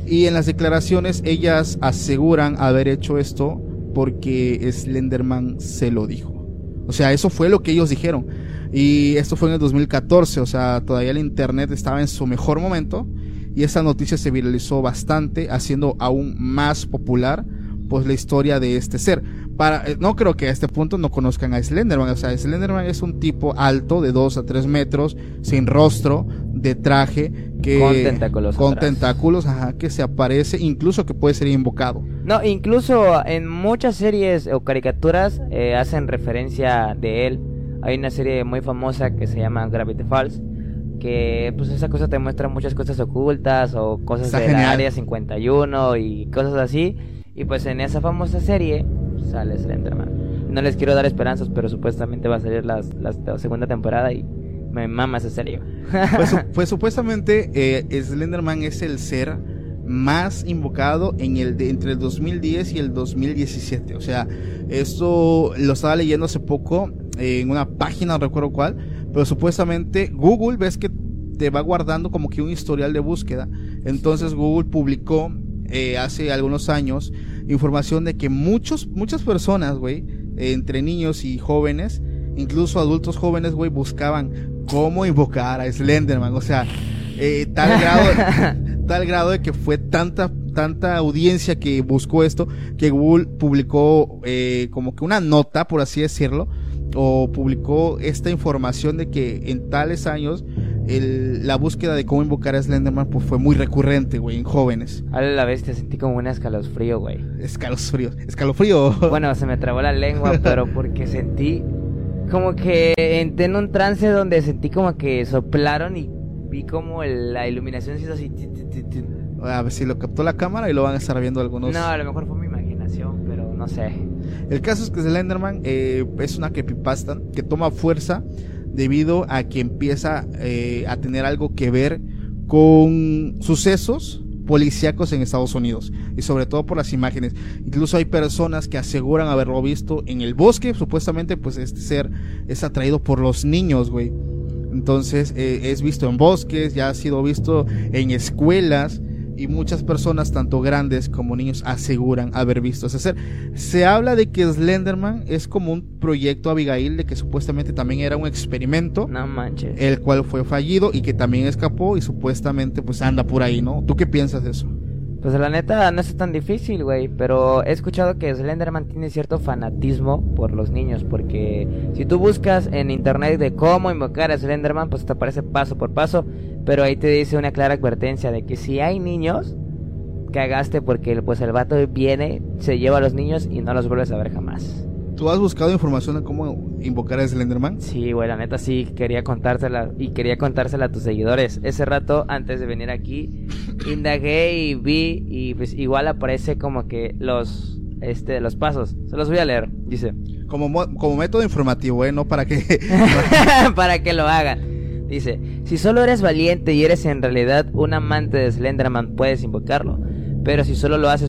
Y en las declaraciones, ellas aseguran haber hecho esto porque Slenderman se lo dijo. O sea, eso fue lo que ellos dijeron. Y esto fue en el 2014, o sea, todavía el internet estaba en su mejor momento. y esta noticia se viralizó bastante, haciendo aún más popular pues la historia de este ser. Para, eh, no creo que a este punto no conozcan a Slenderman. O sea, Slenderman es un tipo alto de 2 a 3 metros, sin rostro, de traje, que, Con tentáculos con atrás. tentáculos, ajá, que se aparece, incluso que puede ser invocado. No, incluso en muchas series o caricaturas eh, hacen referencia de él. Hay una serie muy famosa que se llama Gravity Falls, que pues esa cosa te muestra muchas cosas ocultas o cosas Está de genial. área 51 y cosas así. Y pues en esa famosa serie sale Slenderman. No les quiero dar esperanzas, pero supuestamente va a salir las- las- la segunda temporada y me mama esa serie. Pues, pues supuestamente eh, Slenderman es el ser más invocado en el de, entre el 2010 y el 2017. O sea, esto lo estaba leyendo hace poco en una página, no recuerdo cuál, pero supuestamente Google ves que te va guardando como que un historial de búsqueda. Entonces Google publicó eh, hace algunos años información de que muchos, muchas personas, güey, eh, entre niños y jóvenes, incluso adultos jóvenes, güey, buscaban cómo invocar a Slenderman. O sea, eh, tal grado, tal grado de que fue tanta, tanta audiencia que buscó esto, que Google publicó eh, como que una nota, por así decirlo, o publicó esta información de que en tales años el- la búsqueda de cómo invocar a Slenderman pues fue muy recurrente, güey, en jóvenes. A la bestia sentí como un escalofrío, güey. Escalofrío, escalofrío. Bueno, se me trabó la lengua, pero porque sentí como que entré en un trance donde sentí como que soplaron y vi como el- la iluminación se hizo así. a ver si lo captó la cámara y lo van a estar viendo algunos. No, a lo mejor fue mi imaginación, pero no sé. El caso es que Slenderman eh, es una creepypasta que toma fuerza debido a que empieza eh, a tener algo que ver con sucesos policíacos en Estados Unidos y sobre todo por las imágenes. Incluso hay personas que aseguran haberlo visto en el bosque, supuestamente pues este ser es atraído por los niños, güey. Entonces eh, es visto en bosques, ya ha sido visto en escuelas y muchas personas, tanto grandes como niños, aseguran haber visto ese ser. Se habla de que Slenderman es como un proyecto Abigail, de que supuestamente también era un experimento, No manches. el cual fue fallido y que también escapó y supuestamente pues anda por ahí, ¿no? ¿Tú qué piensas de eso? Pues la neta no es tan difícil, güey, pero he escuchado que Slenderman tiene cierto fanatismo por los niños, porque si tú buscas en internet de cómo invocar a Slenderman, pues te aparece paso por paso, pero ahí te dice una clara advertencia de que si hay niños, cagaste porque pues el vato viene, se lleva a los niños y no los vuelves a ver jamás. ¿Tú has buscado información de cómo invocar a Slenderman? Sí, güey, la neta sí, quería contársela y quería contársela a tus seguidores. Ese rato, antes de venir aquí, indagué y vi y pues igual aparece como que los, este, los pasos. Se los voy a leer, dice. Como, mo- como método informativo, ¿eh? No para que... Para que lo hagan. Dice, si solo eres valiente y eres en realidad un amante de Slenderman, puedes invocarlo. Pero si solo lo haces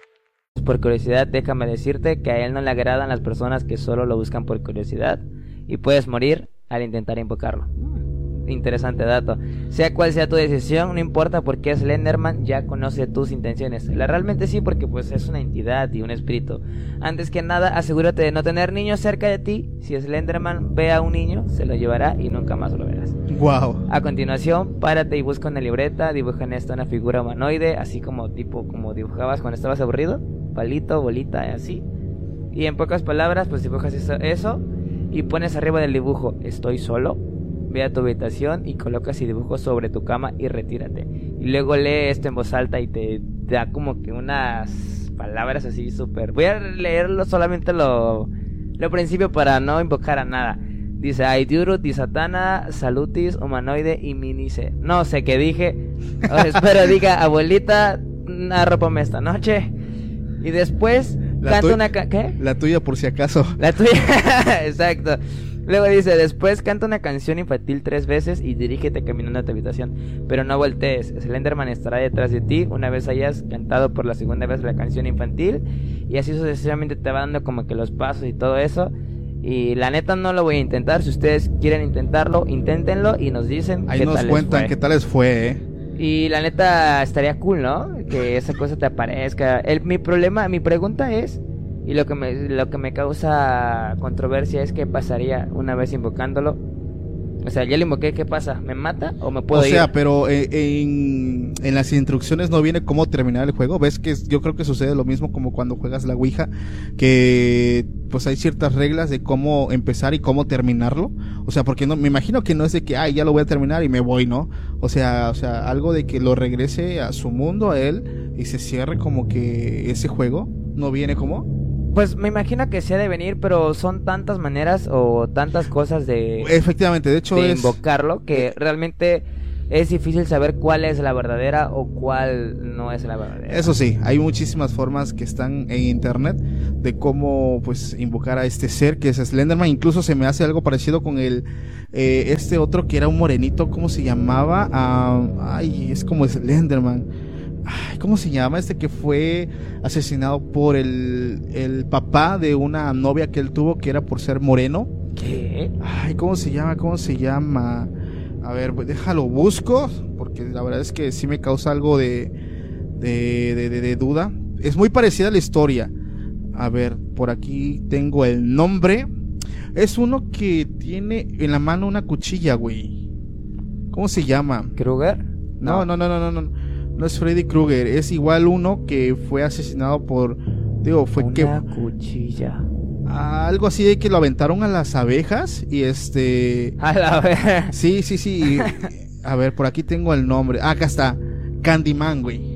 Por curiosidad, déjame decirte que a él no le agradan las personas que solo lo buscan por curiosidad y puedes morir al intentar invocarlo. Mm, Interesante dato. Sea cual sea tu decisión, no importa porque Slenderman ya conoce tus intenciones. La realmente sí porque pues es una entidad y un espíritu. Antes que nada, asegúrate de no tener niños cerca de ti. Si Slenderman ve a un niño, se lo llevará y nunca más lo verás. wow. A continuación, párate y busca una libreta, dibuja en esta una figura humanoide, así como tipo como dibujabas cuando estabas aburrido, palito, bolita, y así. Y en pocas palabras, pues dibujas eso, eso y pones arriba del dibujo, estoy solo. Ve a tu habitación y colocas el dibujo sobre tu cama y retírate. Y luego lee esto en voz alta y te da como que unas palabras así súper... Voy a leerlo solamente lo, lo principio para no invocar a nada. Dice, Aidiuru, Disatana, Salutis, Humanoide y Minice. No sé qué dije. Espero diga, abuelita, arrópame esta noche. Y después La canta una... ca- ¿Qué? La tuya por si acaso. La tuya, exacto. Luego dice, después canta una canción infantil tres veces y dirígete caminando a tu habitación. Pero no voltees, Slenderman estará detrás de ti una vez hayas cantado por la segunda vez la canción infantil. Y así sucesivamente te va dando como que los pasos y todo eso. Y la neta no lo voy a intentar. Si ustedes quieren intentarlo, inténtenlo y nos dicen Ahí qué nos tal les cuentan fue. qué tal les fue, ¿eh? Y la neta estaría cool, ¿no? Que esa cosa te aparezca. El, mi problema, mi pregunta es, y lo que me, lo que me causa controversia es qué pasaría una vez invocándolo. O sea, ya lo invoqué, ¿qué pasa? ¿Me mata o me puedo O sea, ir? pero eh, en, en las instrucciones no viene cómo terminar el juego. Ves que yo creo que sucede lo mismo como cuando juegas la Ouija, que pues hay ciertas reglas de cómo empezar y cómo terminarlo. O sea, porque no me imagino que no es de que ay, ya lo voy a terminar y me voy, ¿no? O sea, o sea, algo de que lo regrese a su mundo a él y se cierre como que ese juego no viene como Pues me imagino que se ha de venir, pero son tantas maneras o tantas cosas de, Efectivamente, de hecho de es invocarlo que realmente es difícil saber cuál es la verdadera o cuál no es la verdadera. Eso sí, hay muchísimas formas que están en internet de cómo pues invocar a este ser que es Slenderman. Incluso se me hace algo parecido con el eh, este otro que era un morenito, ¿cómo se llamaba? Ah, ay, es como Slenderman. Ay, ¿Cómo se llama? Este que fue asesinado por el, el papá de una novia que él tuvo que era por ser moreno. ¿Qué? Ay, ¿cómo se llama? ¿Cómo se llama? A ver, pues, déjalo busco, porque la verdad es que sí me causa algo de, de, de, de- de duda. Es muy parecida a la historia. A ver, por aquí tengo el nombre. Es uno que tiene en la mano una cuchilla, güey. ¿Cómo se llama? ¿Kruger? No, no, no, no, no, no. No es Freddy Krueger. Es igual uno que fue asesinado por. Digo, fue Una que. cuchilla. Algo así de que lo aventaron a las abejas y este. A la. Sí, sí, sí. A ver, por aquí tengo el nombre. Ah, acá está. Candyman, güey.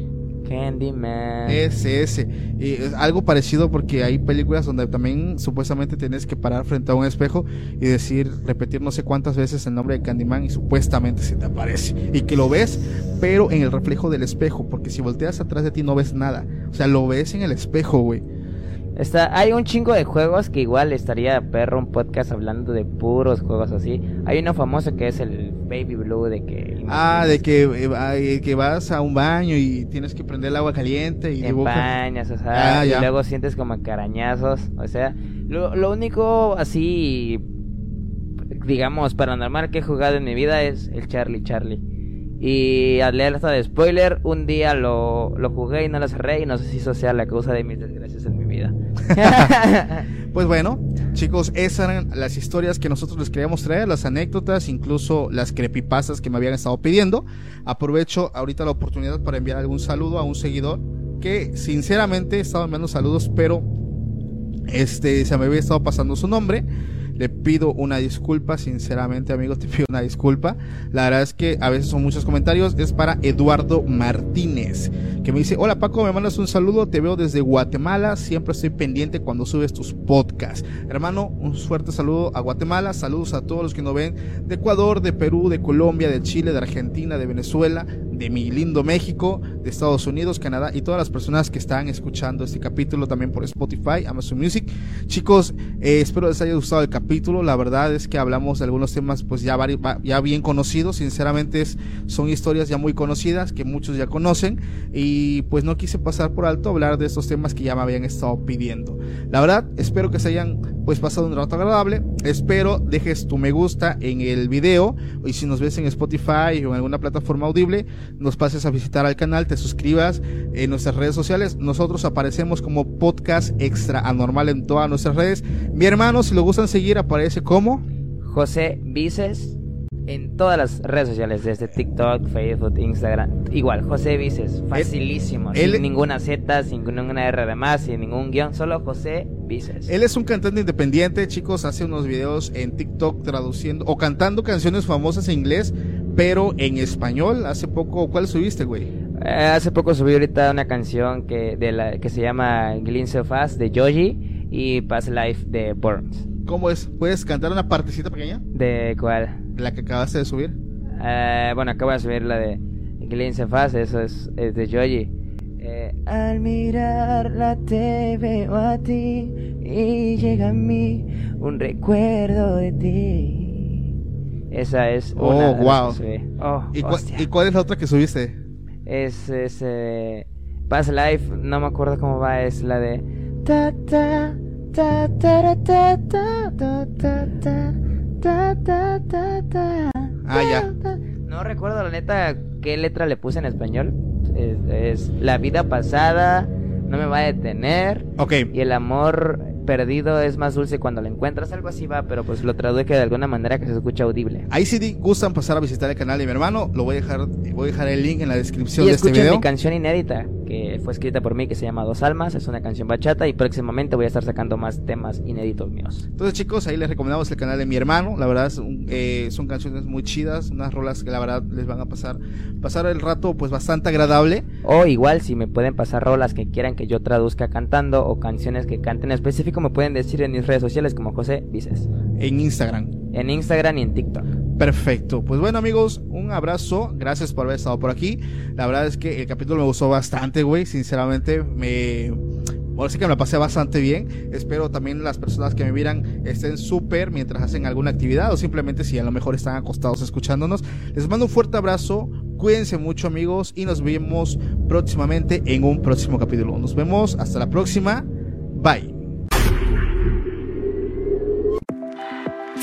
Candyman. Ese, ese. Y es algo parecido porque hay películas donde también supuestamente tienes que parar frente a un espejo y decir, repetir no sé cuántas veces el nombre de Candyman y supuestamente se te aparece. Y que lo ves, pero en el reflejo del espejo. Porque si volteas atrás de ti no ves nada. O sea, lo ves en el espejo, güey. Está, hay un chingo de juegos que igual estaría perro un podcast hablando de puros juegos así. Hay uno famoso que es el Baby Blue de que Ah, de que, eh, que vas a un baño y tienes que prender el agua caliente y te empañas, o sea, Ah, y luego sientes como carañazos, o sea, lo, lo único así digamos paranormal que he jugado en mi vida es el Charlie Charlie. Y al leer de spoiler, un día lo, lo jugué y no lo cerré y no sé si eso sea la causa de mis desgracias en mi vida. Pues bueno, chicos, esas eran las historias que nosotros les queríamos traer, las anécdotas, incluso las creepypastas que me habían estado pidiendo. Aprovecho ahorita la oportunidad para enviar algún saludo a un seguidor que sinceramente estaba enviando saludos, pero este se me había estado pasando su nombre. Le pido una disculpa, sinceramente amigos, te pido una disculpa. La verdad es que a veces son muchos comentarios. Es para Eduardo Martínez, que me dice, hola Paco, me mandas un saludo, te veo desde Guatemala, siempre estoy pendiente cuando subes tus podcasts. Hermano, un fuerte saludo a Guatemala, saludos a todos los que nos ven de Ecuador, de Perú, de Colombia, de Chile, de Argentina, de Venezuela, de mi lindo México, de Estados Unidos, Canadá y todas las personas que están escuchando este capítulo también por Spotify, Amazon Music. Chicos, eh, espero les haya gustado el capítulo. La verdad es que hablamos de algunos temas pues ya, vari- va- ya bien conocidos. Sinceramente es- son historias ya muy conocidas que muchos ya conocen y pues no quise pasar por alto hablar de estos temas que ya me habían estado pidiendo. La verdad, espero que se hayan pues pasado un rato agradable. Espero dejes tu me gusta en el video y si nos ves en Spotify o en alguna plataforma audible, nos pases a visitar al canal, te suscribas en nuestras redes sociales. Nosotros aparecemos como podcast extra anormal en todas nuestras redes. Mi hermano, si lo gustan seguir, aparece como José Vices en todas las redes sociales, desde TikTok, Facebook, Instagram. Igual, José Vices, facilísimo, él- sin ninguna Z, sin ninguna R de más, sin ningún guion, solo José Vices. Él es un cantante independiente, chicos, hace unos videos en TikTok traduciendo o cantando canciones famosas en inglés, pero en español. Hace poco, ¿cuál subiste, güey? Eh, hace poco subí ahorita una canción que, de la, que se llama Glint So Fast de Joji y Past Life de Burns. ¿Cómo es? ¿Puedes cantar una partecita pequeña? ¿De cuál? La que acabaste de subir. Eh, bueno, acabo de subir la de So Fast, eso es, es de Joji. Eh, al mirarla te veo a ti y llega a mí un recuerdo de ti. Esa es Oh, una de las wow. que subí. Oh, ¿Y, hostia. y cuál es la otra que subiste? Es, es eh, Past Life, no me acuerdo cómo va, es la de ta ta ta ta ta ta ta ta ta ta ta ta ta Ah, ya. No recuerdo la neta qué letra le puse en español. Es, es la vida pasada no me va a detener Ok. y el amor perdido es más dulce cuando lo encuentras. Algo así va, pero pues lo traduje de alguna manera que se escucha audible. Ahí si di- gustan pasar a visitar el canal de mi hermano, lo voy a dejar, voy a dejar el link en la descripción Y de este video. mi canción inédita, que fue escrita por mí, que se llama Dos Almas, es una canción bachata y próximamente voy a estar sacando más temas inéditos míos. Entonces chicos, ahí les recomendamos el canal de mi hermano. La verdad es un- eh, son canciones muy chidas, unas rolas que la verdad les van a pasar pasar el rato pues bastante agradable. O igual, si me pueden pasar rolas que quieran que yo traduzca cantando o canciones que canten en específico, me pueden decir en mis redes sociales como José Dices, en Instagram. En Instagram y en TikTok. Perfecto. Pues bueno, amigos, un abrazo. Gracias por haber estado por aquí. La verdad es que el capítulo me gustó bastante, güey. Sinceramente, me. Ahora sí que me la pasé bastante bien. Espero también las personas que me miran estén súper mientras hacen alguna actividad o simplemente si a lo mejor están acostados escuchándonos. Les mando un fuerte abrazo. Cuídense mucho, amigos. Y nos vemos próximamente en un próximo capítulo. Nos vemos. Hasta la próxima. Bye.